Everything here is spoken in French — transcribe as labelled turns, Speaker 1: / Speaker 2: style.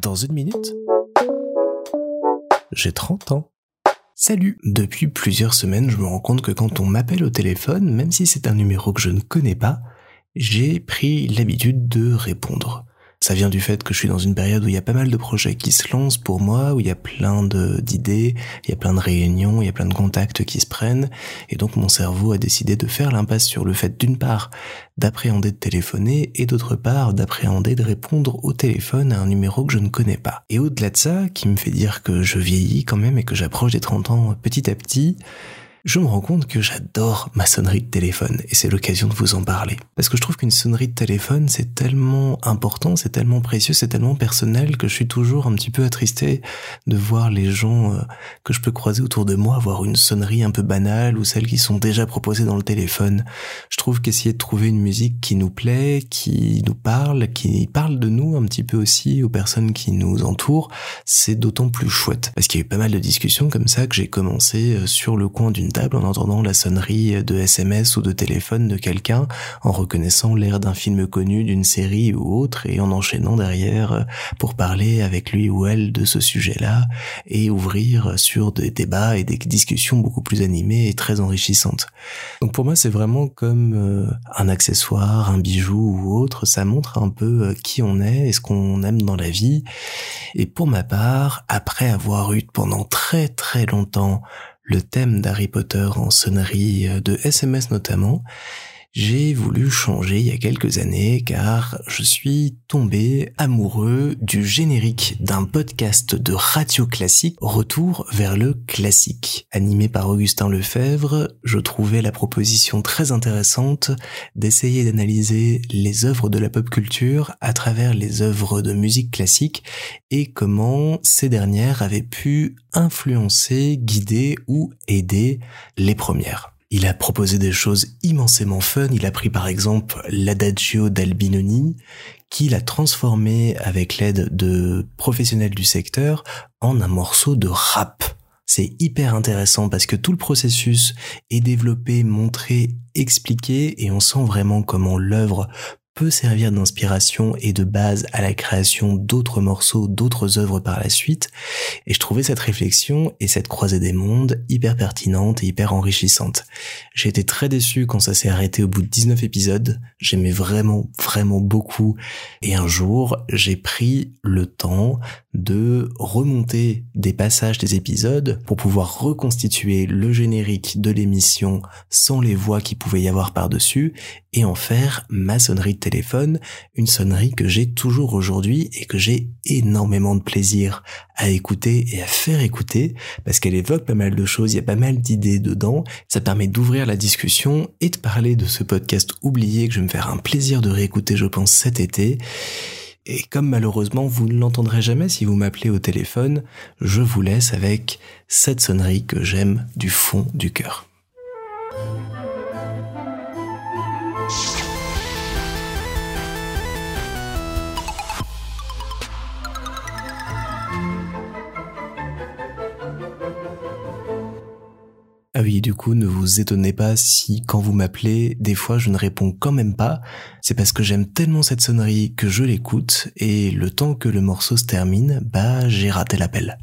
Speaker 1: Dans une minute, j'ai 30 ans. Salut Depuis plusieurs semaines, je me rends compte que quand on m'appelle au téléphone, même si c'est un numéro que je ne connais pas, j'ai pris l'habitude de répondre. Ça vient du fait que je suis dans une période où il y a pas mal de projets qui se lancent pour moi, où il y a plein d'idées, il y a plein de réunions, il y a plein de contacts qui se prennent, et donc mon cerveau a décidé de faire l'impasse sur le fait d'une part d'appréhender de téléphoner et d'autre part d'appréhender de répondre au téléphone à un numéro que je ne connais pas. Et au-delà de ça, qui me fait dire que je vieillis quand même et que j'approche des 30 ans petit à petit, je me rends compte que j'adore ma sonnerie de téléphone et c'est l'occasion de vous en parler. Parce que je trouve qu'une sonnerie de téléphone c'est tellement important, c'est tellement précieux, c'est tellement personnel que je suis toujours un petit peu attristé de voir les gens euh, que je peux croiser autour de moi avoir une sonnerie un peu banale ou celles qui sont déjà proposées dans le téléphone. Je trouve qu'essayer de trouver une musique qui nous plaît, qui nous parle, qui parle de nous un petit peu aussi aux personnes qui nous entourent, c'est d'autant plus chouette. Parce qu'il y a eu pas mal de discussions comme ça que j'ai commencé euh, sur le coin d'une en entendant la sonnerie de SMS ou de téléphone de quelqu'un, en reconnaissant l'air d'un film connu, d'une série ou autre, et en enchaînant derrière pour parler avec lui ou elle de ce sujet-là, et ouvrir sur des débats et des discussions beaucoup plus animées et très enrichissantes. Donc pour moi c'est vraiment comme euh, un accessoire, un bijou ou autre, ça montre un peu euh, qui on est et ce qu'on aime dans la vie. Et pour ma part, après avoir eu pendant très très longtemps le thème d'Harry Potter en sonnerie euh, de SMS notamment, j'ai voulu changer il y a quelques années car je suis tombé amoureux du générique d'un podcast de radio classique Retour vers le classique. Animé par Augustin Lefebvre, je trouvais la proposition très intéressante d'essayer d'analyser les œuvres de la pop culture à travers les œuvres de musique classique et comment ces dernières avaient pu influencer, guider ou aider les premières. Il a proposé des choses immensément fun. Il a pris par exemple l'adagio d'Albinoni, qu'il a transformé avec l'aide de professionnels du secteur en un morceau de rap. C'est hyper intéressant parce que tout le processus est développé, montré, expliqué et on sent vraiment comment l'œuvre peut servir d'inspiration et de base à la création d'autres morceaux, d'autres œuvres par la suite. Et je trouvais cette réflexion et cette croisée des mondes hyper pertinente et hyper enrichissante. J'ai été très déçu quand ça s'est arrêté au bout de 19 épisodes. J'aimais vraiment, vraiment beaucoup. Et un jour, j'ai pris le temps de remonter des passages des épisodes pour pouvoir reconstituer le générique de l'émission sans les voix qui pouvaient y avoir par-dessus et en faire ma sonnerie une sonnerie que j'ai toujours aujourd'hui et que j'ai énormément de plaisir à écouter et à faire écouter parce qu'elle évoque pas mal de choses, il y a pas mal d'idées dedans, ça permet d'ouvrir la discussion et de parler de ce podcast oublié que je vais me faire un plaisir de réécouter je pense cet été. Et comme malheureusement vous ne l'entendrez jamais si vous m'appelez au téléphone, je vous laisse avec cette sonnerie que j'aime du fond du cœur. Ah oui, du coup, ne vous étonnez pas si quand vous m'appelez, des fois je ne réponds quand même pas. C'est parce que j'aime tellement cette sonnerie que je l'écoute et le temps que le morceau se termine, bah j'ai raté l'appel.